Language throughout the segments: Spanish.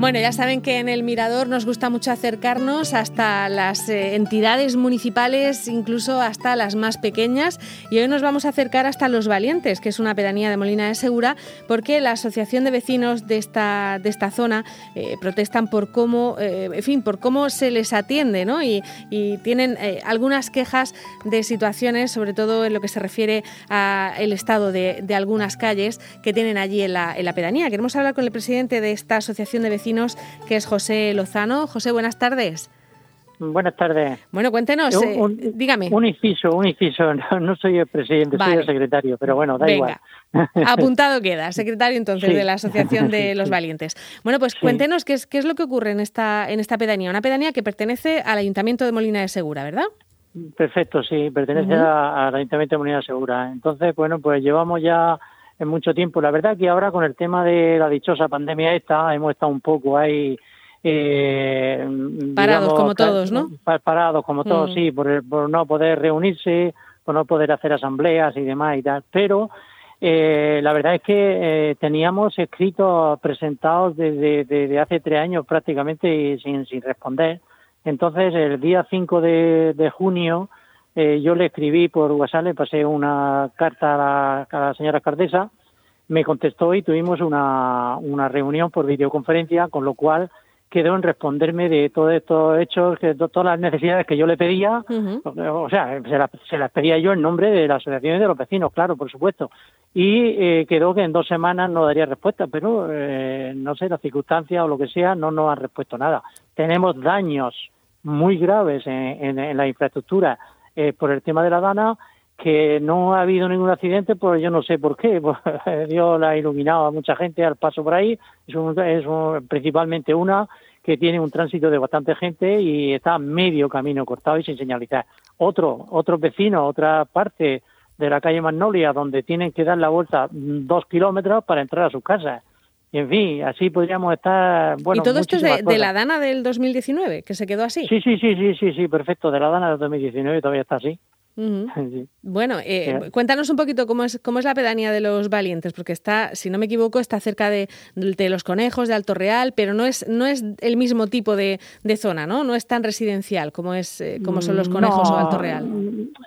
Bueno, ya saben que en el Mirador nos gusta mucho acercarnos hasta las eh, entidades municipales, incluso hasta las más pequeññas. Y hoy nos vamos a acercar hasta Los Valientes, que es una pedanía de Molina de Segura, porque la Asociación de Vecinos de esta, de esta zona eh, protestan por cómo, eh, en fin, por cómo se les atiende, ¿no? Y, tienen algunas quejas de situaciones, sobre todo en lo que se refiere al estado de, algunas calles que tienen allí en la, en la pedanía. Queremos hablar con el presidente de esta Asociación de Vecinos que es José Lozano. José, buenas tardes. Buenas tardes. Bueno, cuéntenos, eh, dígame. Un inciso, un inciso. No, soy el presidente, soy el secretario, pero bueno, da igual. Apuntado queda, secretario entonces de la Asociación de los Valientes. Bueno, pues cuéntenos qué es, qué es lo que ocurre en esta, en esta pedanía. Una pedanía que pertenece al Ayuntamiento de Molina de Segura, ¿verdad? Perfecto, sí, pertenece al Ayuntamiento de Molina de Segura. Entonces, bueno, pues llevamos ya en mucho tiempo. La verdad que ahora con el tema de la dichosa pandemia esta hemos estado un poco ahí eh, parados como todos, ¿no? Parados como todos, mm. sí, por, por, no poder reunirse, por no poder hacer asambleas y demás y tal. Pero eh, la verdad es que eh, teníamos escritos presentados desde, hace tres años prácticamente sin, sin responder. Entonces, el día 5 de, de junio eh, yo le escribí por WhatsApp, le pasé una carta a la, señora alcaldesa, me contestó y tuvimos una, una reunión por videoconferencia, con lo cual quedó en responderme de todos estos hechos, de todas las necesidades que yo le pedía, o sea, se las, pedía yo en nombre de la asociación de los vecinos, claro, por supuesto, y eh, quedó que en dos semanas no daría respuesta, pero eh, no sé, las circunstancias o lo que sea no nos han respuesto nada. Tenemos daños muy graves en, en la infraestructura eh, por el tema de la Dana, que no ha habido ningún accidente, pues yo no sé por qué. Pues, Dios la ha iluminado a mucha gente al paso por ahí. Es, es principalmente una que tiene un tránsito de bastante gente y está medio camino cortado y sin señalizar. Otro, otro vecino, otra parte de la calle Magnolia, donde tienen que dar la vuelta dos kilómetros para entrar a sus casas. Y en fin, así podríamos estar. Bueno, ¿Y todo esto es de, la Dana del 2019, que se quedó así? Sí, sí, sí, sí, sí, sí, perfecto. De la Dana del 2019 todavía está así. Bueno, eh, cuéntanos un poquito cómo es, cómo es la pedanía de los valientes, porque está, si no me equivoco, está cerca de, de los conejos, de Alto Real, pero no es, no es el mismo tipo de, zona, ¿no? No es tan residencial como es eh, como son los mm, conejos o Alto Real.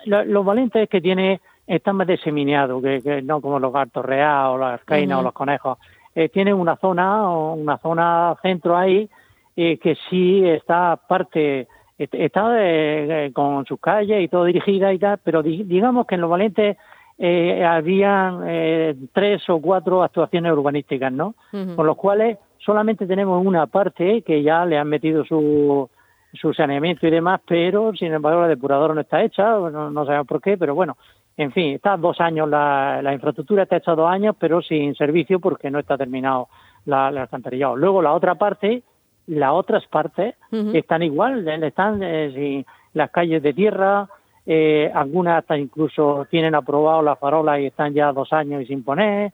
los valientes es que tiene, están más diseminados, que, no como los Alto Real o las Arcaina o los conejos. Eh, tiene una zona, una zona centro ahí, eh, que sí está parte, está eh, con sus calles y todo dirigida y tal, pero digamos que en Los Valientes eh, habían tres o cuatro actuaciones urbanísticas, ¿no? Con los cuales solamente tenemos una parte que ya le han metido su, su saneamiento y demás, pero sin embargo la depuradora no está hecha, no, no sabemos por qué, pero bueno, en fin, está dos años, la, la infraestructura está hecha dos años, pero sin servicio porque no está terminado la, la alcantarillado. Luego la otra parte, las otras partes están igual, están eh, las calles de tierra, eh, algunas hasta incluso tienen aprobado la farola y están ya dos años y sin poner.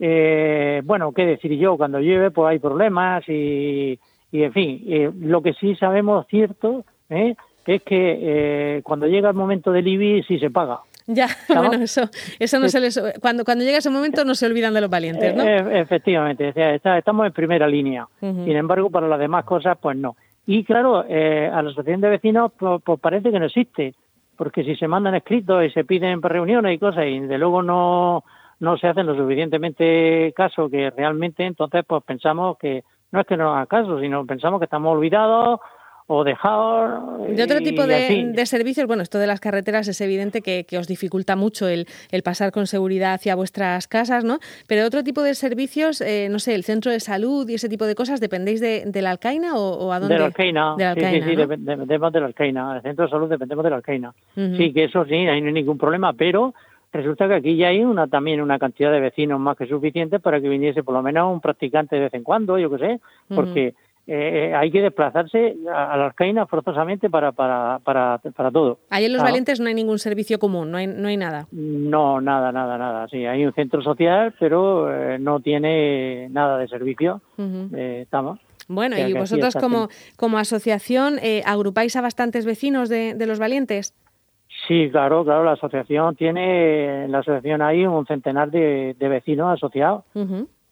Eh, bueno, qué decir yo, cuando llueve pues hay problemas y, y en fin, eh, lo que sí sabemos cierto es que cuando llega el momento del IBI sí se paga. Ya, bueno, eso, eso no se les, cuando, cuando llega ese momento no se olvidan de los valientes, ¿no? Eh, efectivamente, estamos en primera línea. Sin embargo, para las demás cosas, pues no. Y claro, eh, a la asociación de vecinos, pues, pues, parece que no existe, porque si se mandan escritos y se piden reuniones y cosas, y de luego no, no se hacen lo suficientemente caso que realmente, entonces pues pensamos que no es que no hagan caso, sino pensamos que estamos olvidados o dejar... De otro tipo de, servicios, bueno, esto de las carreteras es evidente que, os dificulta mucho el, pasar con seguridad hacia vuestras casas, ¿no? Pero otro tipo de servicios, eh, no sé, el centro de salud y ese tipo de cosas, ¿dependéis de, la Alcaina o, a dónde? De la Alcaina, sí, sí, dependemos de la Alcaina. El centro de salud dependemos de la Alcaina. Sí, que eso sí, ahí no hay ningún problema, pero resulta que aquí ya hay una también una cantidad de vecinos más que suficiente para que viniese por lo menos un practicante de vez en cuando, yo qué sé, porque... Eh, hay que desplazarse a, la Arcaina forzosamente para, para, para, para todo. Ahí en Los Valientes no hay ningún servicio común, no hay, no hay nada. No, nada, nada, nada. Sí, hay un centro social, pero eh, no tiene nada de servicio. Eh, estamos. Bueno, y vosotros como, como asociación, ¿agrupáis a bastantes vecinos de, de Los Valientes? Sí, claro, claro, la asociación tiene, en la asociación hay un centenar de, vecinos asociados.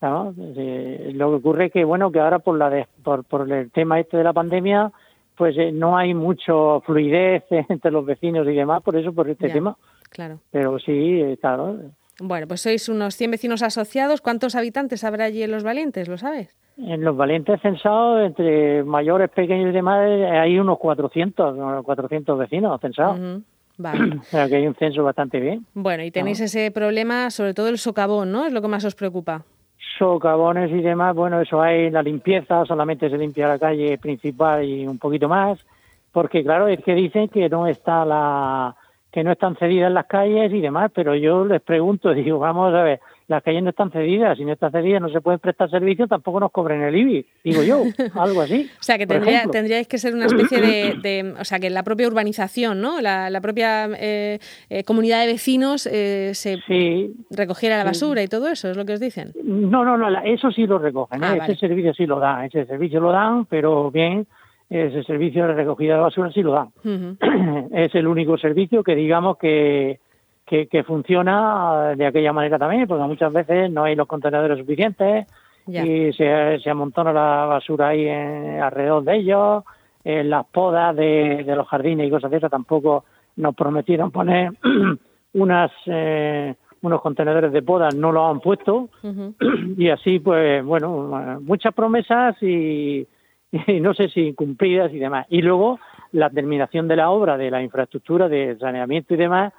Lo que ocurre es que, bueno, que ahora por, la por, por el tema este de la pandemia, pues eh, no hay mucho fluidez entre los vecinos y demás, por eso, por este tema. Claro. Pero sí, eh, claro. Bueno, pues sois unos 100 vecinos asociados. ¿Cuántos habitantes habrá allí en Los Valientes? ¿Lo sabes? En Los Valientes censados, entre mayores, pequeños y demás, hay unos 400, 400 vecinos censados. Vale. O sea que hay un censo bastante bien. Bueno, y tenéis ese problema, sobre todo el socavón, ¿no? Es lo que más os preocupa. Socavones y demás, bueno, eso hay la limpieza, solamente se limpia la calle principal y un poquito más, porque claro, es que dicen que no está la que no están cedidas las calles y demás, pero yo les pregunto, digo, vamos a ver, las calles no están cedidas, si no están cedidas no se pueden prestar servicio, tampoco nos cobren el IBI, digo yo, algo así. o sea, que tendríais que ser una especie de, o sea, que la propia urbanización, ¿no? La, propia eh, eh, comunidad de vecinos eh, se recogiera la basura y todo eso, es lo que os dicen. No, no, no, eso sí lo recogen, ah, ese servicio sí lo dan, ese servicio lo dan, pero bien, ese servicio de recogida de basura sí lo dan. es el único servicio que digamos que que, funciona de aquella manera también, porque muchas veces no hay los contenedores suficientes y se, se, amontona la basura ahí alrededor de ellos, en las podas de, los jardines y cosas de esas tampoco nos prometieron poner unas eh, unos contenedores de podas, no lo han puesto. Y así pues bueno, muchas promesas y, y no sé si cumplidas y demás. Y luego la terminación de la obra de la infraestructura de saneamiento y demás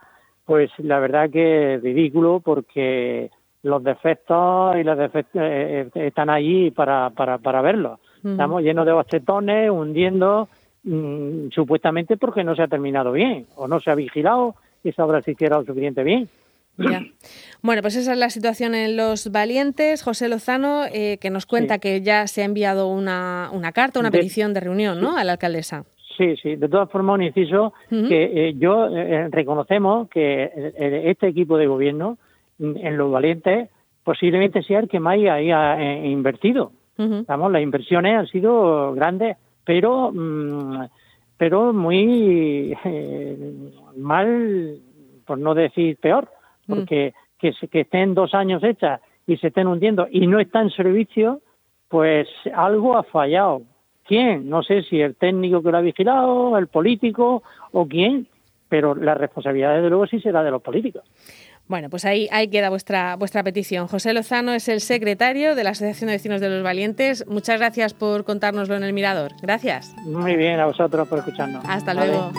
pues la verdad que es ridículo porque los defectos y los defectos eh, eh, están allí para, para, para verlos. Estamos llenos de bastetones, hundiendo, mm, supuestamente porque no se ha terminado bien o no se ha vigilado y esa obra se hiciera lo suficiente bien. Bueno, pues esa es la situación en Los Valientes. José Lozano, eh, que nos cuenta que ya se ha enviado una, una carta, una petición de reunión ¿no? a la alcaldesa. Sí, sí. De todas formas, un inciso que eh, yo eh, reconocemos que eh, este equipo de gobierno mm, en los valientes posiblemente sea el que más haya invertido. las inversiones han sido grandes, pero mm, pero muy mal, por no decir peor, porque que, que estén dos años hechas y se estén hundiendo y no está en servicio, pues algo ha fallado quién, no sé si el técnico que lo ha vigilado, el político o quién, pero la responsabilidad desde luego sí será de los políticos. Bueno, pues ahí, ahí queda vuestra, vuestra petición. José Lozano es el secretario de la Asociación de Vecinos de los Valientes. Muchas gracias por contárnoslo en el Mirador. Gracias. Muy bien, a vosotros por escucharnos. Hasta luego.